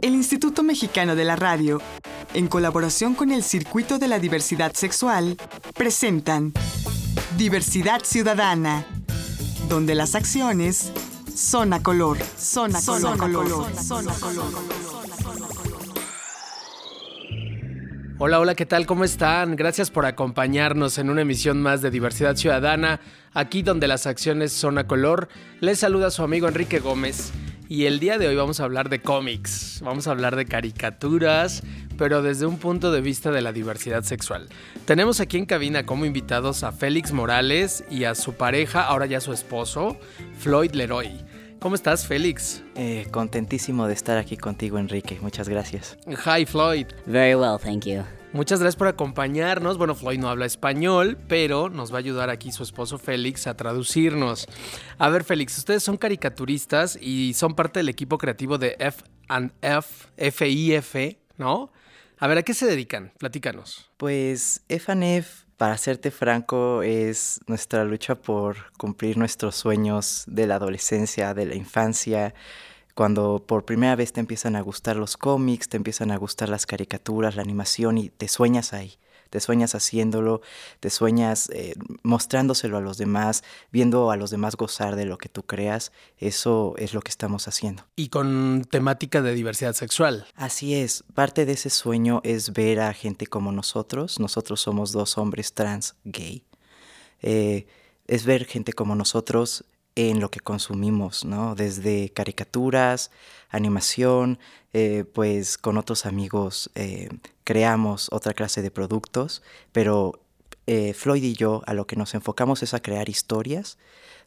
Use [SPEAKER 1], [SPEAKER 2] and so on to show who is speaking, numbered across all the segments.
[SPEAKER 1] El Instituto Mexicano de la Radio, en colaboración con el Circuito de la Diversidad Sexual, presentan Diversidad Ciudadana, donde las acciones son a color, son a color, color, son a color.
[SPEAKER 2] Hola, hola, ¿qué tal? ¿Cómo están? Gracias por acompañarnos en una emisión más de Diversidad Ciudadana, aquí donde las acciones son a color. Les saluda su amigo Enrique Gómez y el día de hoy vamos a hablar de cómics, vamos a hablar de caricaturas, pero desde un punto de vista de la diversidad sexual. Tenemos aquí en cabina como invitados a Félix Morales y a su pareja, ahora ya su esposo, Floyd Leroy. ¿Cómo estás, Félix?
[SPEAKER 3] Eh, contentísimo de estar aquí contigo, Enrique. Muchas gracias.
[SPEAKER 2] Hi, Floyd.
[SPEAKER 4] Very well, thank you.
[SPEAKER 2] Muchas gracias por acompañarnos. Bueno, Floyd no habla español, pero nos va a ayudar aquí su esposo Félix a traducirnos. A ver, Félix, ustedes son caricaturistas y son parte del equipo creativo de F and F, FIF, ¿no? A ver, ¿a qué se dedican? Platícanos.
[SPEAKER 3] Pues F F para serte franco, es nuestra lucha por cumplir nuestros sueños de la adolescencia, de la infancia, cuando por primera vez te empiezan a gustar los cómics, te empiezan a gustar las caricaturas, la animación y te sueñas ahí te sueñas haciéndolo, te sueñas eh, mostrándoselo a los demás, viendo a los demás gozar de lo que tú creas, eso es lo que estamos haciendo.
[SPEAKER 2] Y con temática de diversidad sexual.
[SPEAKER 3] Así es, parte de ese sueño es ver a gente como nosotros, nosotros somos dos hombres trans gay, eh, es ver gente como nosotros en lo que consumimos, ¿no? Desde caricaturas, animación, eh, pues con otros amigos eh, creamos otra clase de productos, pero eh, Floyd y yo a lo que nos enfocamos es a crear historias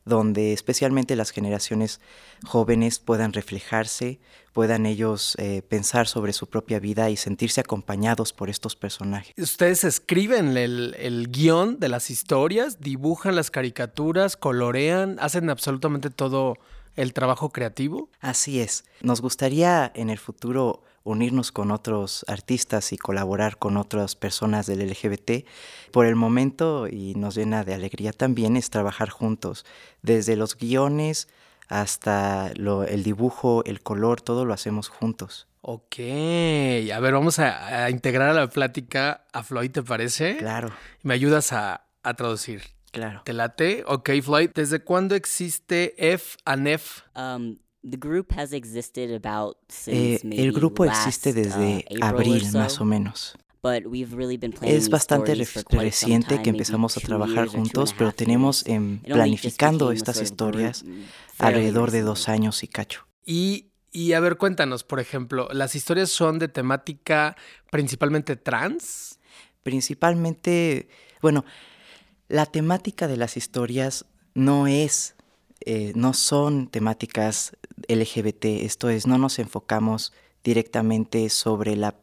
[SPEAKER 3] donde especialmente las generaciones jóvenes puedan reflejarse, puedan ellos pensar sobre su propia vida y sentirse acompañados por estos personajes.
[SPEAKER 2] Ustedes escriben el, el, guion de las historias, dibujan las caricaturas, colorean, hacen absolutamente todo el trabajo creativo?
[SPEAKER 3] Así es. Nos gustaría en el futuro unirnos con otros artistas y colaborar con otras personas del LGBT. Por el momento, y nos llena de alegría también, es trabajar juntos. Desde los guiones hasta el dibujo, el color, todo lo hacemos juntos.
[SPEAKER 2] Ok, a ver, vamos a, integrar a la plática a Floyd, ¿te parece?
[SPEAKER 3] Claro.
[SPEAKER 2] ¿Me ayudas a, a traducir?
[SPEAKER 3] Claro.
[SPEAKER 2] ¿Te late? Ok, Floyd. ¿Desde cuándo existe F and F?
[SPEAKER 4] Um, the group has existed about
[SPEAKER 3] eh, el grupo existe desde
[SPEAKER 4] uh,
[SPEAKER 3] abril, más o menos.
[SPEAKER 4] But we've really been
[SPEAKER 3] es bastante reciente que empezamos a trabajar juntos, pero tenemos en planificando estas historias alrededor de dos años y cacho.
[SPEAKER 2] Y, y a ver, cuéntanos, por ejemplo, ¿las historias son de temática principalmente trans?
[SPEAKER 3] Principalmente, bueno, la temática de las historias no es, eh, no son temáticas LGBT, esto es, no nos enfocamos directamente sobre la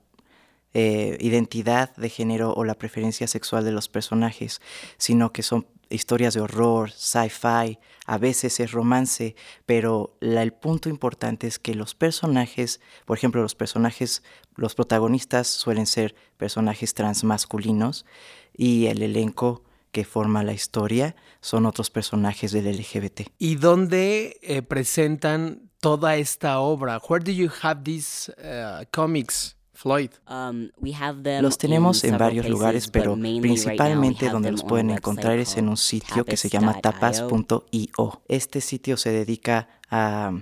[SPEAKER 3] eh, identidad de género o la preferencia sexual de los personajes, sino que son historias de horror, sci-fi, a veces es romance, pero el punto importante es que los personajes, por ejemplo, los personajes, los protagonistas suelen ser personajes transmasculinos y el elenco que forma la historia son otros personajes del LGBT.
[SPEAKER 2] ¿Y dónde eh, presentan toda esta obra? Where do you have these uh, comics? Floyd.
[SPEAKER 4] Um,
[SPEAKER 3] los tenemos en varios lugares, pero principalmente donde los pueden encontrar es en un sitio que se llama tapas.io. Este sitio se dedica a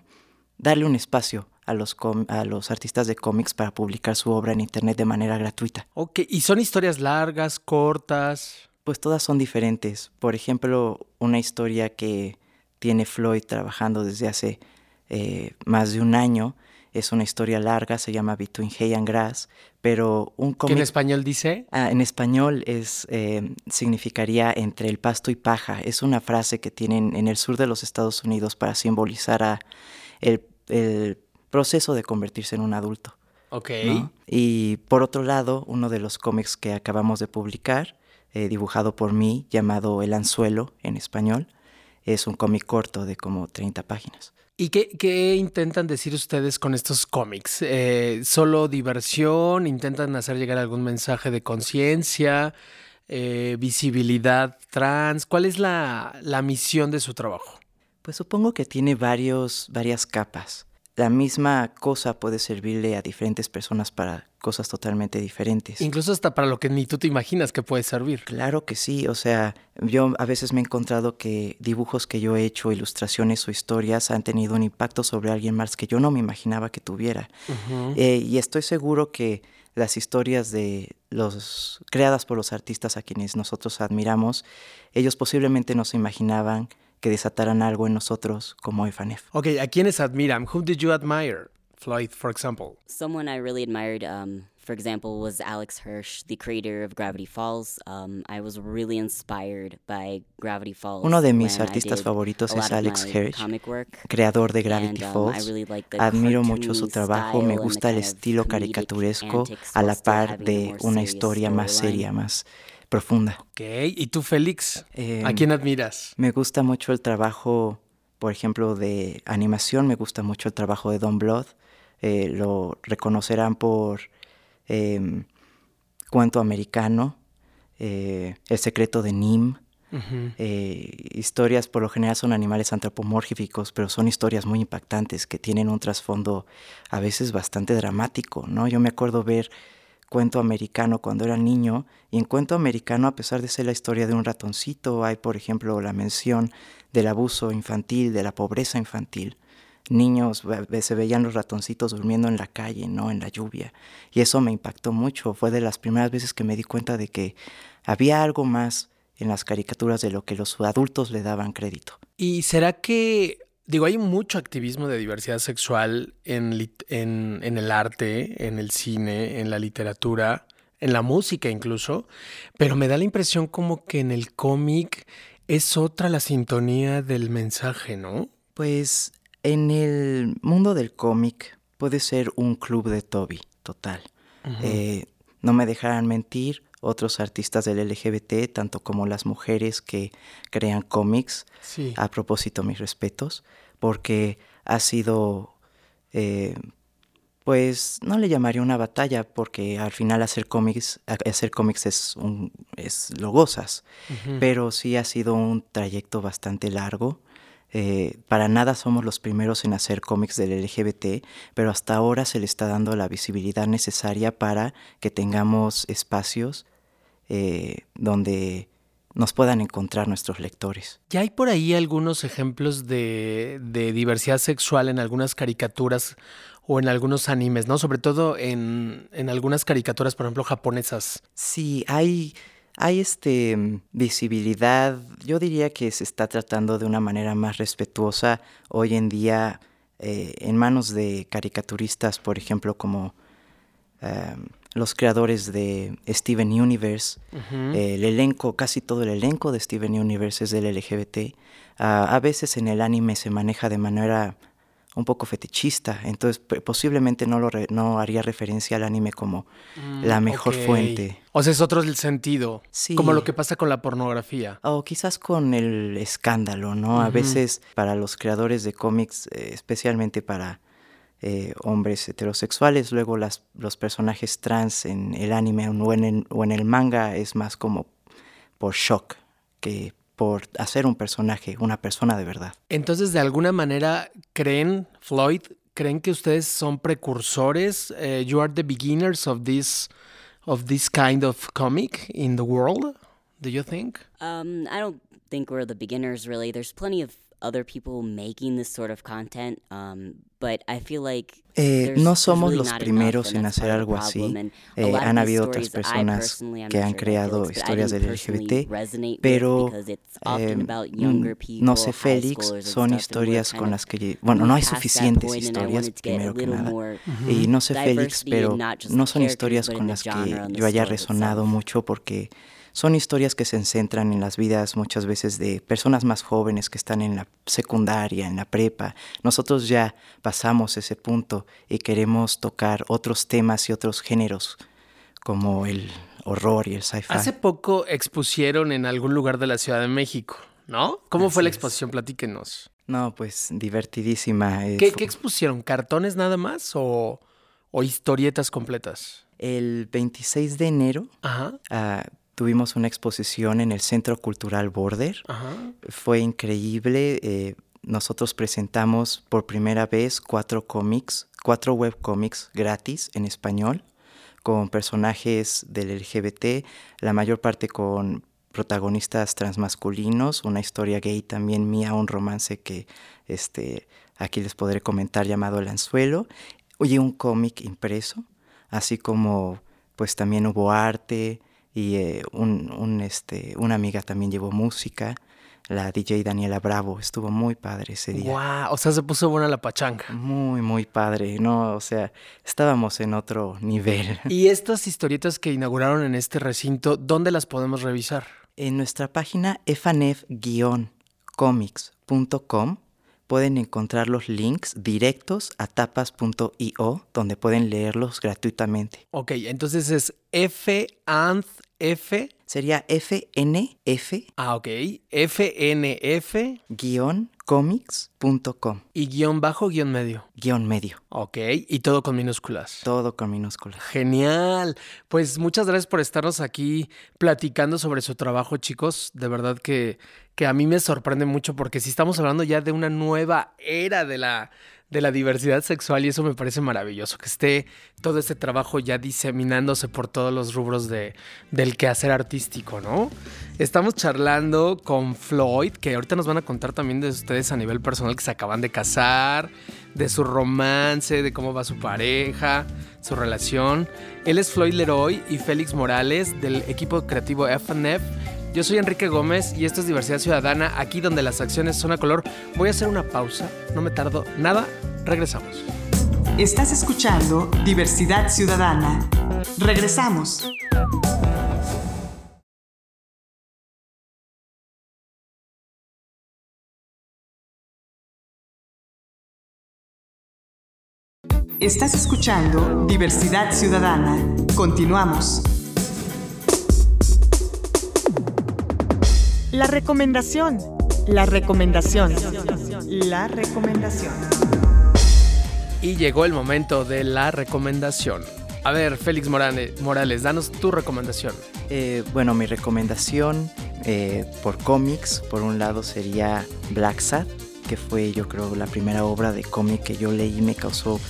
[SPEAKER 3] darle un espacio a los, a los artistas de cómics para publicar su obra en Internet de manera gratuita.
[SPEAKER 2] Ok, ¿y son historias largas, cortas?
[SPEAKER 3] Pues todas son diferentes. Por ejemplo, una historia que tiene Floyd trabajando desde hace eh, más de un año es una historia larga, se llama Between Hay and Grass, pero un cómic...
[SPEAKER 2] ¿Qué en español dice?
[SPEAKER 3] Ah, en español es, eh, significaría entre el pasto y paja. Es una frase que tienen en el sur de los Estados Unidos para simbolizar a el, proceso de convertirse en un adulto.
[SPEAKER 2] Ok.
[SPEAKER 3] Y por otro lado, uno de los cómics que acabamos de publicar eh, dibujado por mí llamado El Anzuelo en español. Es un cómic corto de como 30 páginas.
[SPEAKER 2] ¿Y qué, intentan decir ustedes con estos cómics? Eh, ¿Solo diversión? ¿Intentan hacer llegar algún mensaje de conciencia? Eh, ¿Visibilidad trans? ¿Cuál es la, la, misión de su trabajo?
[SPEAKER 3] Pues supongo que tiene varios, varias capas. La misma cosa puede servirle a diferentes personas para cosas totalmente diferentes.
[SPEAKER 2] Incluso hasta para lo que ni tú te imaginas que puede servir.
[SPEAKER 3] Claro que sí, o sea, yo a veces me he encontrado que dibujos que yo he hecho, ilustraciones o historias han tenido un impacto sobre alguien más que yo no me imaginaba que tuviera. Eh, y estoy seguro que las historias de los creadas por los artistas a quienes nosotros admiramos, ellos posiblemente no se imaginaban que desataran algo en nosotros como Efanef.
[SPEAKER 2] Ok, ¿a quiénes admiran? Who did you admire? Floyd, for example.
[SPEAKER 4] Someone I really admired, um, for example, was Alex Hirsch, the creator of Gravity Falls. Um, I was really inspired by Gravity Falls.
[SPEAKER 3] Uno de mis artistas favoritos es Alex Hirsch, creador de Gravity
[SPEAKER 4] and, um,
[SPEAKER 3] Falls.
[SPEAKER 4] I really like the
[SPEAKER 3] Admiro mucho su trabajo, me gusta el estilo caricaturesco a la par de una historia más seria, más profunda.
[SPEAKER 2] Ok, ¿y tú, Félix?
[SPEAKER 3] Eh,
[SPEAKER 2] ¿A quién admiras?
[SPEAKER 3] Me gusta mucho el trabajo, por ejemplo, de animación, me gusta mucho el trabajo de Don Blood. Eh, lo reconocerán por em, Cuento Americano, eh, El secreto de Nim. Eh, historias por lo general son animales antropomórficos, pero son historias muy impactantes que tienen un trasfondo a veces bastante dramático, ¿no? Yo me acuerdo ver cuento americano cuando era niño y en cuento americano a pesar de ser la historia de un ratoncito hay por ejemplo la mención del abuso infantil, de la pobreza infantil. Niños se veían los ratoncitos durmiendo en la calle, no en la lluvia. Y eso me impactó mucho. Fue de las primeras veces que me di cuenta de que había algo más en las caricaturas de lo que los adultos le daban crédito.
[SPEAKER 2] ¿Y será que, digo, hay mucho activismo de diversidad sexual en, lit- en, en el arte, en el cine, en la literatura, en la música incluso, pero me da la impresión como que en el cómic es otra la sintonía del mensaje, ¿no?
[SPEAKER 3] Pues en el mundo del cómic puede ser un club de Toby, total. Eh, no me dejarán mentir, otros artistas del LGBT, tanto como las mujeres que crean cómics,
[SPEAKER 2] Sí.
[SPEAKER 3] a propósito mis respetos, porque ha sido, eh, pues no le llamaría una batalla, porque al final hacer cómics, hacer cómics es, un, es lo gozas, pero sí ha sido un trayecto bastante largo. Eh, para nada somos los primeros en hacer cómics del LGBT, pero hasta ahora se le está dando la visibilidad necesaria para que tengamos espacios eh, donde nos puedan encontrar nuestros lectores.
[SPEAKER 2] Ya hay por ahí algunos ejemplos de, de diversidad sexual en algunas caricaturas o en algunos animes, ¿no? Sobre todo en, en algunas caricaturas, por ejemplo, japonesas.
[SPEAKER 3] Sí, hay, hay este, mm, visibilidad. Yo diría que se está tratando de una manera más respetuosa hoy en día eh, en manos de caricaturistas, por ejemplo, como em, los creadores de Steven Universe. El elenco, casi todo el elenco de Steven Universe es del LGBT. Ah, a veces en el anime se maneja de manera un poco fetichista, entonces posiblemente no, lo re- no haría referencia al anime como la mejor fuente.
[SPEAKER 2] O sea, es otro el sentido.
[SPEAKER 3] Sí.
[SPEAKER 2] Como lo que pasa con la pornografía.
[SPEAKER 3] O quizás con el escándalo, ¿no? A veces para los creadores de cómics, eh, especialmente para eh, hombres heterosexuales, luego las, los personajes trans en el anime o en el, o en el manga es más como por shock que por hacer un personaje, una persona de verdad.
[SPEAKER 2] Entonces, de alguna manera, ¿creen, Floyd, creen que ustedes son precursores? Eh, you are the beginners of this, of this kind of comic in the world? Do you think?
[SPEAKER 4] Um, I don't think we're the beginners really. There's plenty of other people making this sort of content, um, but I feel like
[SPEAKER 3] Eh, no somos
[SPEAKER 4] really
[SPEAKER 3] los primeros en hacer algo así. Eh, han habido otras personas que han creado historias del LGBT, pero eh,
[SPEAKER 4] younger
[SPEAKER 3] mm, no sé, Félix, son historias con las que, bueno, no hay suficientes historias, primero que nada. Y no sé, Félix, pero no son historias con las que yo haya resonado mucho porque son historias que se centran en las vidas muchas veces de personas más jóvenes que están en la secundaria, en la prepa. Nosotros ya pasamos ese punto y queremos tocar otros temas y otros géneros como el horror y el sci-fi.
[SPEAKER 2] Hace poco expusieron en algún lugar de la Ciudad de México, ¿no? ¿Cómo fue la
[SPEAKER 3] es.
[SPEAKER 2] exposición? Platíquenos.
[SPEAKER 3] No, pues divertidísima. eh,
[SPEAKER 2] ¿Qué,
[SPEAKER 3] fu-
[SPEAKER 2] qué expusieron? ¿Cartones nada más o, o historietas completas?
[SPEAKER 3] El 26 de enero
[SPEAKER 2] Ajá,
[SPEAKER 3] ah, tuvimos una exposición en el Centro Cultural Border.
[SPEAKER 2] ajá.
[SPEAKER 3] Fue increíble. eh, nosotros presentamos por primera vez cuatro cómics, cuatro webcómics gratis en español, con personajes del LGBT, la mayor parte con protagonistas transmasculinos, una historia gay también mía, un romance que este, aquí les podré comentar llamado El Anzuelo, y un cómic impreso, así como pues también hubo arte y eh, un, un, este, una amiga también llevó música la DJ Daniela Bravo. Estuvo muy padre ese día.
[SPEAKER 2] ¡Wow! O sea, se puso buena la pachanga.
[SPEAKER 3] Muy, muy padre. No, o sea, estábamos en otro nivel.
[SPEAKER 2] ¿Y estas historietas que inauguraron en este recinto, dónde las podemos revisar?
[SPEAKER 3] En nuestra página efanef-comics.com pueden encontrar los links directos a tapas.io donde pueden leerlos gratuitamente.
[SPEAKER 2] Ok, entonces es fanf F.
[SPEAKER 3] Sería FNF.
[SPEAKER 2] Ah, ok. FNF.
[SPEAKER 3] Guión comics.com.
[SPEAKER 2] Y guion bajo, guion medio.
[SPEAKER 3] Guión medio.
[SPEAKER 2] Ok, y todo con minúsculas.
[SPEAKER 3] Todo con minúsculas.
[SPEAKER 2] Genial. Pues muchas gracias por estarnos aquí platicando sobre su trabajo, chicos. De verdad que, que a mí me sorprende mucho porque si estamos hablando ya de una nueva era de la de la diversidad sexual y eso me parece maravilloso, que esté todo este trabajo ya diseminándose por todos los rubros de, del quehacer artístico, ¿no? Estamos charlando con Floyd, que ahorita nos van a contar también de ustedes a nivel personal que se acaban de casar, de su romance, de cómo va su pareja, su relación. Él es Floyd Leroy y Félix Morales del equipo creativo FNF yo soy Enrique Gómez y esto es Diversidad Ciudadana, aquí donde las acciones son a color. Voy a hacer una pausa, no me tardo nada, regresamos.
[SPEAKER 1] Estás escuchando Diversidad Ciudadana. Regresamos. Estás escuchando Diversidad Ciudadana. Continuamos. La recomendación. La recomendación. La recomendación.
[SPEAKER 2] Y llegó el momento de la recomendación. A ver, Félix Morales, danos tu recomendación.
[SPEAKER 3] Eh, bueno, mi recomendación eh, por cómics, por un lado sería Black Sad, que fue yo creo la primera obra de cómic que yo leí y me causó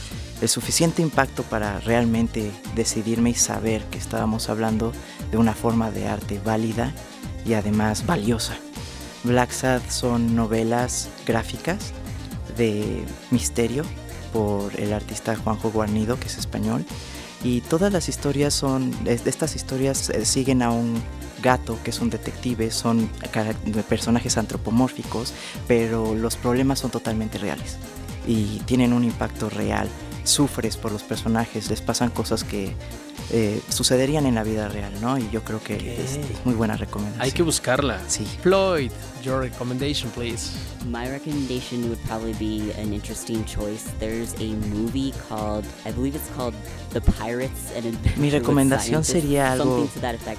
[SPEAKER 3] el suficiente impacto para realmente decidirme y saber que estábamos hablando de una forma de arte válida y además valiosa. Black Sad son novelas gráficas de misterio por el artista Juanjo Guarnido, que es español. Y todas las historias son, estas historias eh, siguen a un gato que es un detective, son personajes antropomórficos, pero los problemas son totalmente reales y tienen un impacto real. Sufres por los personajes, les pasan cosas que eh, sucederían en la vida real, ¿no? Y yo creo que es, muy buena recomendación.
[SPEAKER 2] Hay que buscarla.
[SPEAKER 3] Sí.
[SPEAKER 2] Floyd, your recommendation, please.
[SPEAKER 4] My recommendation would probably be an interesting choice. There's a movie called, I believe it's called The Pirates and
[SPEAKER 3] Mi recomendación sería algo,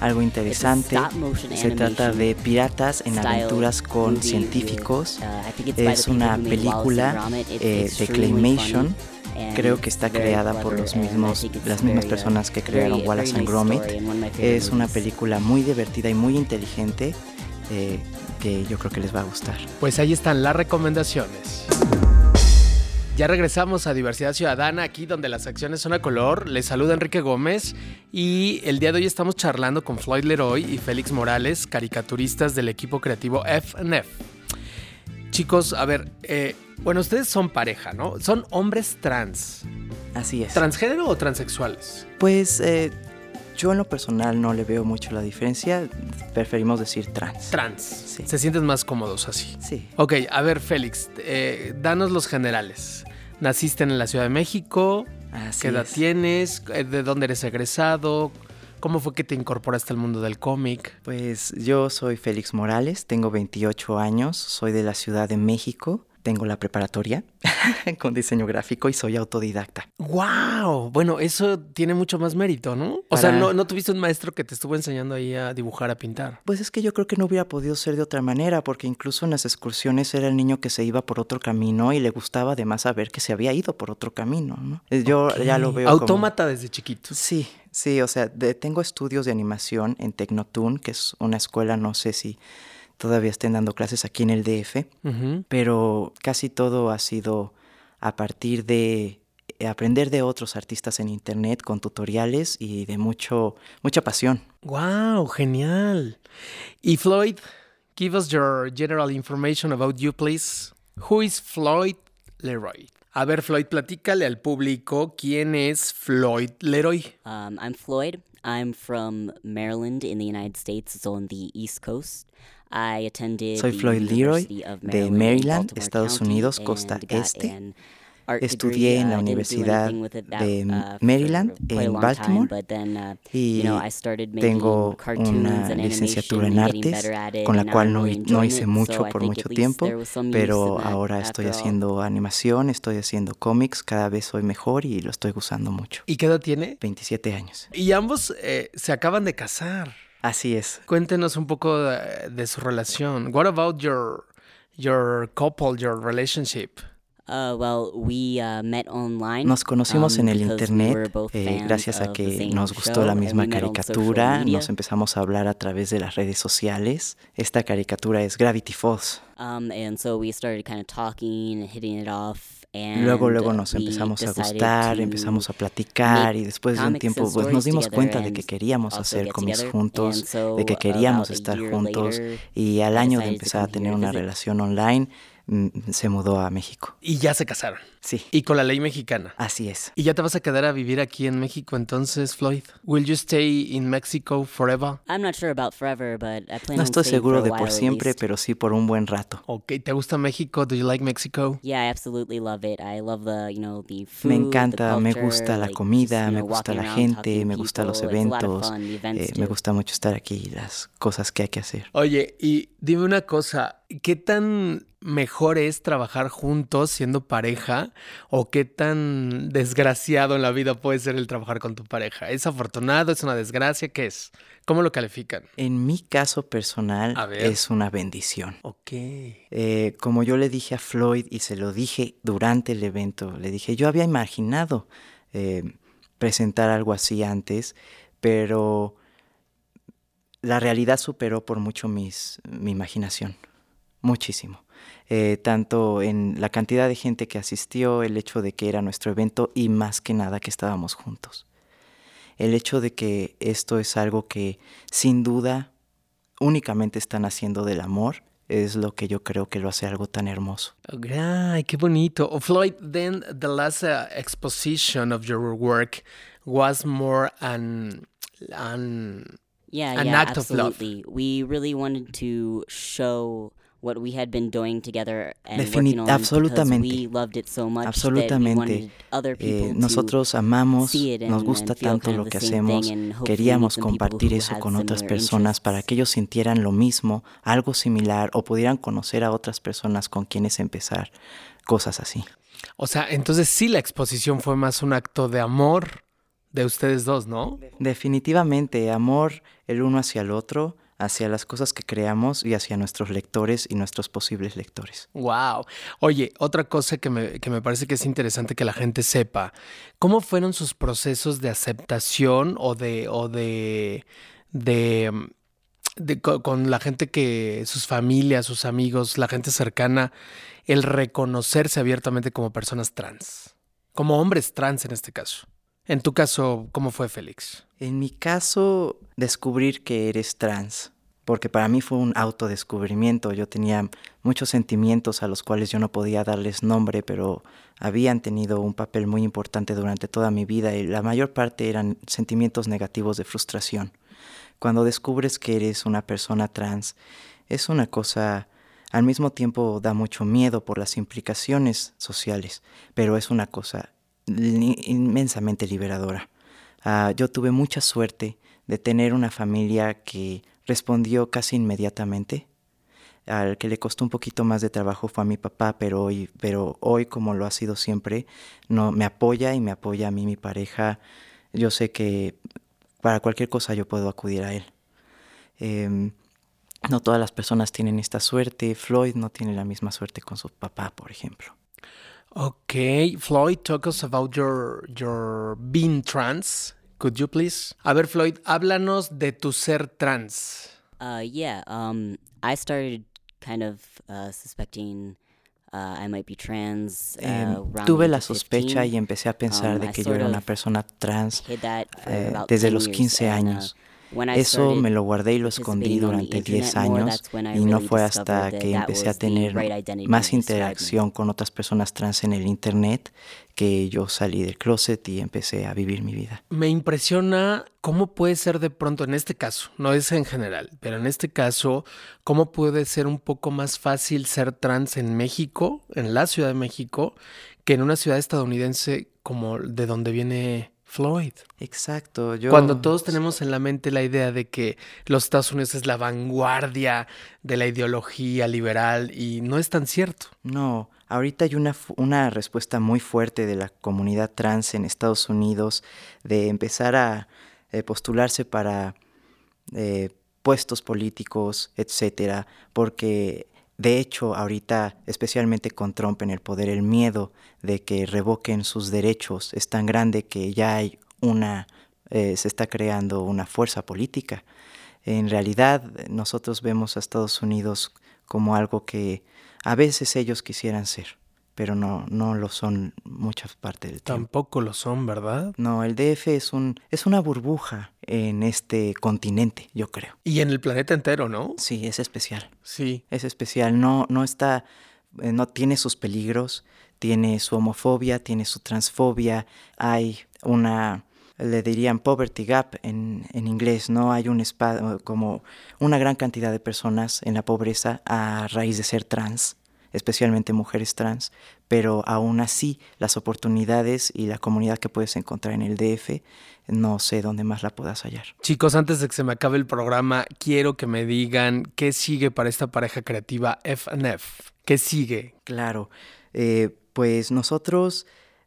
[SPEAKER 3] algo interesante. Se trata de piratas en aventuras con científicos. Uh, es una película eh, de Claymation Creo que está creada por los mismos, las mismas personas que crearon Wallace and Gromit. Es una película muy divertida y muy inteligente eh, que yo creo que les va a gustar.
[SPEAKER 2] Pues ahí están las recomendaciones. Ya regresamos a Diversidad Ciudadana, aquí donde las acciones son a color. Les saluda Enrique Gómez y el día de hoy estamos charlando con Floyd Leroy y Félix Morales, caricaturistas del equipo creativo FNF. Chicos, a ver, eh, bueno, ustedes son pareja, ¿no? Son hombres trans.
[SPEAKER 3] Así es.
[SPEAKER 2] ¿Transgénero o transexuales?
[SPEAKER 3] Pues eh, yo en lo personal no le veo mucho la diferencia. Preferimos decir trans.
[SPEAKER 2] Trans. Sí. Se sienten más cómodos así.
[SPEAKER 3] Sí.
[SPEAKER 2] Ok, a ver, Félix, eh, danos los generales. Naciste en la Ciudad de México.
[SPEAKER 3] Así
[SPEAKER 2] ¿Qué edad tienes? ¿De dónde eres egresado? ¿Cómo fue que te incorporaste al mundo del cómic?
[SPEAKER 3] Pues yo soy Félix Morales, tengo 28 años, soy de la Ciudad de México tengo la preparatoria con diseño gráfico y soy autodidacta.
[SPEAKER 2] ¡Wow! Bueno, eso tiene mucho más mérito, ¿no? O sea, ¿no, ¿no, tuviste un maestro que te estuvo enseñando ahí a dibujar, a pintar?
[SPEAKER 3] Pues es que yo creo que no hubiera podido ser de otra manera, porque incluso en las excursiones era el niño que se iba por otro camino y le gustaba además saber que se había ido por otro camino, ¿no? Yo ya lo veo.
[SPEAKER 2] Autómata desde chiquito.
[SPEAKER 3] Sí, sí, o sea, tengo estudios de animación en Tecnotoon, que es una escuela, no sé si todavía estén dando clases aquí en el DF, pero casi todo ha sido a partir de eh, aprender de otros artistas en internet con tutoriales y de mucho mucha pasión.
[SPEAKER 2] Wow, genial. Y Floyd, give us your general information about you, please. Who is Floyd Leroy? A ver, Floyd, platícale al público quién es Floyd Leroy.
[SPEAKER 4] Um, I'm Floyd. I'm from Maryland in the United States. It's on the East Coast. I attended
[SPEAKER 3] Soy Floyd Leroy de
[SPEAKER 4] Maryland,
[SPEAKER 3] Estados
[SPEAKER 4] County,
[SPEAKER 3] Unidos, costa este. Estudié en la
[SPEAKER 4] Uh, do
[SPEAKER 3] Universidad de
[SPEAKER 4] uh,
[SPEAKER 3] Maryland, en Baltimore,
[SPEAKER 4] but then, uh,
[SPEAKER 3] y
[SPEAKER 4] you know, I started making
[SPEAKER 3] tengo una licenciatura en artes, con la cual
[SPEAKER 4] I'm
[SPEAKER 3] no, no hice mucho por mucho tiempo, pero ahora estoy haciendo animación, estoy haciendo cómics, cada vez soy mejor y lo estoy usando mucho.
[SPEAKER 2] ¿Y qué edad tiene?
[SPEAKER 3] 27 años.
[SPEAKER 2] Y ambos eh, se acaban de casar.
[SPEAKER 3] Así es.
[SPEAKER 2] Cuéntenos un poco de, de su relación. What about your your couple, your relationship?
[SPEAKER 4] Uh, well, we uh, met online.
[SPEAKER 3] Nos conocimos
[SPEAKER 4] um,
[SPEAKER 3] en el
[SPEAKER 4] we
[SPEAKER 3] internet eh, gracias a que nos gustó
[SPEAKER 4] show,
[SPEAKER 3] la misma caricatura, nos empezamos a hablar a través de las redes sociales. Esta caricatura es Gravity Falls.
[SPEAKER 4] Um, and so we started kind of talking and hitting it off.
[SPEAKER 3] Luego, luego
[SPEAKER 4] uh,
[SPEAKER 3] nos empezamos a gustar, empezamos a platicar y después de un tiempo pues nos dimos cuenta de que queríamos hacer cómics juntos, de que queríamos estar juntos y al año de empezar a tener una relación online se mudó a México.
[SPEAKER 2] Y ya se casaron.
[SPEAKER 3] Sí,
[SPEAKER 2] Y con la ley mexicana.
[SPEAKER 3] así es.
[SPEAKER 2] ¿Y ya te vas a quedar a vivir aquí en México entonces, Floyd? Will you stay in Mexico forever?
[SPEAKER 4] I'm not sure about forever, but I plan
[SPEAKER 3] No estoy seguro de por siempre, pero sí por un buen rato.
[SPEAKER 2] Ok, ¿te gusta México? Do you like Mexico?
[SPEAKER 4] Yeah, I absolutely love it. I love the, you know, the food,
[SPEAKER 3] Me
[SPEAKER 4] the
[SPEAKER 3] encanta, me
[SPEAKER 4] culture,
[SPEAKER 3] gusta la
[SPEAKER 4] like,
[SPEAKER 3] comida,
[SPEAKER 4] you
[SPEAKER 3] me gusta la gente, me gustan los eventos,
[SPEAKER 4] the
[SPEAKER 3] eh, me gusta mucho estar aquí y las cosas que hay que hacer.
[SPEAKER 2] Oye, y dime una cosa, ¿qué tan mejor es trabajar juntos siendo pareja o qué tan desgraciado en la vida puede ser el trabajar con tu pareja? ¿Es afortunado? ¿Es una desgracia? ¿Qué es? ¿Cómo lo califican?
[SPEAKER 3] En mi caso personal es una bendición.
[SPEAKER 2] Ok.
[SPEAKER 3] Eh, como yo le dije a Floyd y se lo dije durante el evento, le dije, yo había imaginado eh, presentar algo así antes, pero la realidad superó por mucho mis, mi imaginación, muchísimo. Eh, tanto en la cantidad de gente que asistió, el hecho de que era nuestro evento y más que nada que estábamos juntos. El hecho de que esto es algo que sin duda únicamente están haciendo del amor es lo que yo creo que lo hace algo tan hermoso.
[SPEAKER 2] Ay, qué bonito. Oh, Floyd, then the last uh, exposition of your work was more an an
[SPEAKER 4] Yeah,
[SPEAKER 2] an
[SPEAKER 4] yeah,
[SPEAKER 2] act of love.
[SPEAKER 4] absolutely. We really wanted to show what we had been doing together and
[SPEAKER 3] Defini-
[SPEAKER 4] working on
[SPEAKER 3] absolutamente.
[SPEAKER 4] because we loved it so much that we
[SPEAKER 3] Absolutamente.
[SPEAKER 4] wanted other people
[SPEAKER 3] Eh,
[SPEAKER 4] to
[SPEAKER 3] nosotros amamos,
[SPEAKER 4] see it
[SPEAKER 3] nos gusta tanto lo que
[SPEAKER 4] the same
[SPEAKER 3] hacemos, queríamos compartir eso con otras
[SPEAKER 4] similar
[SPEAKER 3] personas para que ellos sintieran lo mismo, algo similar, o pudieran conocer a otras personas con quienes empezar, cosas así.
[SPEAKER 2] O sea, entonces sí la exposición fue más un acto de amor de ustedes dos, ¿no?
[SPEAKER 3] Definitivamente, amor el uno hacia el otro, hacia las cosas que creamos y hacia nuestros lectores y nuestros posibles lectores.
[SPEAKER 2] Wow. Oye, otra cosa que me, que me parece que es interesante que la gente sepa, ¿cómo fueron sus procesos de aceptación o de, o de, de, de co- con la gente que, sus familias, sus amigos, la gente cercana, el reconocerse abiertamente como personas trans, como hombres trans en este caso? En tu caso, ¿cómo fue Félix?
[SPEAKER 3] En mi caso, descubrir que eres trans, porque para mí fue un autodescubrimiento. Yo tenía muchos sentimientos a los cuales yo no podía darles nombre, pero habían tenido un papel muy importante durante toda mi vida y la mayor parte eran sentimientos negativos de frustración. Cuando descubres que eres una persona trans, es una cosa, al mismo tiempo da mucho miedo por las implicaciones sociales, pero es una cosa inmensamente liberadora. Ah, yo tuve mucha suerte de tener una familia que respondió casi inmediatamente. Al que le costó un poquito más de trabajo fue a mi papá, pero hoy, pero hoy como lo ha sido siempre, no, me apoya y me apoya a mí, mi pareja. Yo sé que para cualquier cosa yo puedo acudir a él. Em, no todas las personas tienen esta suerte. Floyd no tiene la misma suerte con su papá, por ejemplo.
[SPEAKER 2] Ok, Floyd, talk us about your, your being trans. Could you please? A ver, Floyd, háblanos de tu ser trans.
[SPEAKER 4] Uh, yeah, um, I started kind of uh, suspecting uh, I might be trans. Around
[SPEAKER 3] tuve la sospecha
[SPEAKER 4] 15.
[SPEAKER 3] y empecé a pensar
[SPEAKER 4] Um,
[SPEAKER 3] de que yo era una persona trans eh, desde
[SPEAKER 4] 10
[SPEAKER 3] los
[SPEAKER 4] years,
[SPEAKER 3] 15
[SPEAKER 4] and, uh,
[SPEAKER 3] años.
[SPEAKER 4] I
[SPEAKER 3] Eso me lo guardé y lo escondí durante 10
[SPEAKER 4] internet more,
[SPEAKER 3] años y no fue hasta que empecé a tener más interacción con otras personas trans en el internet que yo salí del closet y empecé a vivir mi vida.
[SPEAKER 2] Me impresiona cómo puede ser de pronto, en este caso, no es en general, pero en este caso, cómo puede ser un poco más fácil ser trans en México, en la Ciudad de México, que en una ciudad estadounidense como de donde viene Floyd.
[SPEAKER 3] Exacto, yo
[SPEAKER 2] Cuando todos tenemos en la mente la idea de que los Estados Unidos es la vanguardia de la ideología liberal y no es tan cierto.
[SPEAKER 3] No, ahorita hay una, una respuesta muy fuerte de la comunidad trans en Estados Unidos de empezar a eh, postularse para eh, puestos políticos, etcétera, porque de hecho ahorita, especialmente con Trump en el poder, el miedo de que revoquen sus derechos es tan grande que ya hay una, eh, se está creando una fuerza política. En realidad, nosotros vemos a Estados Unidos como algo que a veces ellos quisieran ser, pero no, no lo son muchas partes del tiempo.
[SPEAKER 2] Tampoco lo son, ¿verdad?
[SPEAKER 3] No, el DF es un es una burbuja en este continente, yo creo.
[SPEAKER 2] Y en el planeta entero, ¿no?
[SPEAKER 3] Sí, es especial.
[SPEAKER 2] Sí.
[SPEAKER 3] Es especial, no no está eh, no tiene sus peligros, tiene su homofobia, tiene su transfobia, hay una le dirían poverty gap en, en inglés, no hay un espa- como una gran cantidad de personas en la pobreza a raíz de ser trans, especialmente mujeres trans, pero aún así las oportunidades y la comunidad que puedes encontrar en el DF, no sé dónde más la puedas hallar.
[SPEAKER 2] Chicos, antes de que se me acabe el programa, quiero que me digan qué sigue para esta pareja creativa FNF. ¿Qué sigue?
[SPEAKER 3] Claro, eh, pues nosotros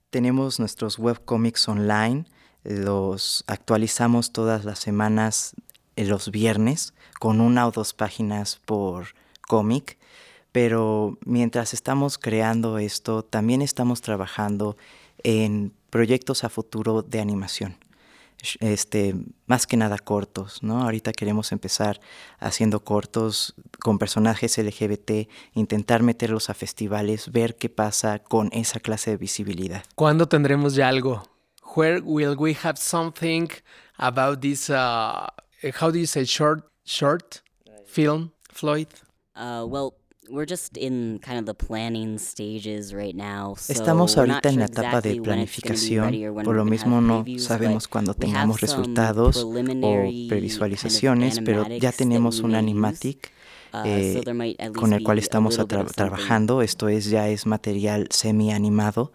[SPEAKER 3] tenemos nuestros webcomics online, los actualizamos todas las semanas eh, los viernes con una o dos páginas por cómic, pero mientras estamos creando esto, también estamos trabajando en proyectos a futuro de animación. Este, más que nada cortos, ¿no? Ahorita queremos empezar haciendo cortos con personajes LGBT, intentar meterlos a festivales, ver qué pasa con esa clase de visibilidad.
[SPEAKER 2] ¿Cuándo tendremos ya algo? Where will we have something about this, uh, how do you say short, short film, Floyd?
[SPEAKER 4] Uh, well, we're just in kind of the planning stages right now. So
[SPEAKER 3] Estamos
[SPEAKER 4] we're not
[SPEAKER 3] ahorita en
[SPEAKER 4] sure
[SPEAKER 3] la etapa de
[SPEAKER 4] exactly when it's gonna be
[SPEAKER 3] planificación,
[SPEAKER 4] ready or when
[SPEAKER 3] por
[SPEAKER 4] we're
[SPEAKER 3] lo mismo
[SPEAKER 4] have
[SPEAKER 3] no
[SPEAKER 4] previews,
[SPEAKER 3] sabemos cuándo
[SPEAKER 4] we have
[SPEAKER 3] tengamos
[SPEAKER 4] some
[SPEAKER 3] resultados o
[SPEAKER 4] preliminary
[SPEAKER 3] previsualizaciones,
[SPEAKER 4] kind of
[SPEAKER 3] pero ya tenemos
[SPEAKER 4] we
[SPEAKER 3] un
[SPEAKER 4] may use.
[SPEAKER 3] animatic
[SPEAKER 4] Uh,
[SPEAKER 3] eh,
[SPEAKER 4] so there might at
[SPEAKER 3] con
[SPEAKER 4] least
[SPEAKER 3] el cual estamos tra- trabajando. Esto es ya es material semi animado.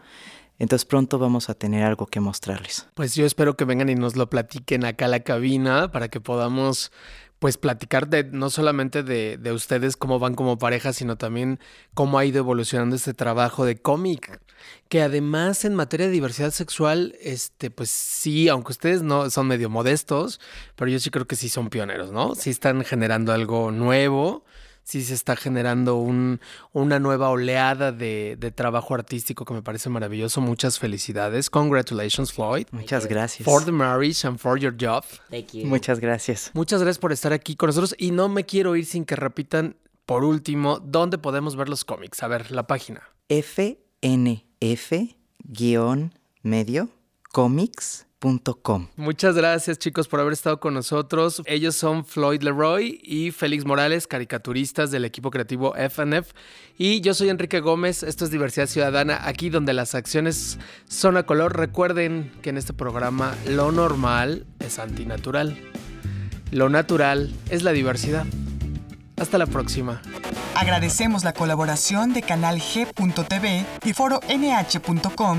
[SPEAKER 3] Entonces pronto vamos a tener algo que mostrarles.
[SPEAKER 2] Pues yo espero que vengan y nos lo platiquen acá a la cabina para que podamos pues platicar de no solamente de, de ustedes cómo van como pareja, sino también cómo ha ido evolucionando este trabajo de cómic. Que además en materia de diversidad sexual, este, pues sí, aunque ustedes no son medio modestos, pero yo sí creo que sí son pioneros, ¿no? Sí están generando algo nuevo, sí se está generando un, una nueva oleada de, de trabajo artístico que me parece maravilloso. Muchas felicidades. Congratulations, Floyd.
[SPEAKER 3] Muchas gracias.
[SPEAKER 2] For the marriage and for your job.
[SPEAKER 4] Thank you.
[SPEAKER 3] Muchas gracias.
[SPEAKER 2] Muchas gracias por estar aquí con nosotros y no me quiero ir sin que repitan por último dónde podemos ver los cómics. A ver, la página.
[SPEAKER 3] fnf-medio
[SPEAKER 2] Muchas gracias chicos por haber estado con nosotros. Ellos son Floyd Leroy y Félix Morales, caricaturistas del equipo creativo FNF. Y yo soy Enrique Gómez, esto es Diversidad Ciudadana, aquí donde las acciones son a color. Recuerden que en este programa lo normal es antinatural. Lo natural es la diversidad. Hasta la próxima.
[SPEAKER 1] Agradecemos la colaboración de Canal G.tv y Foro NH.com.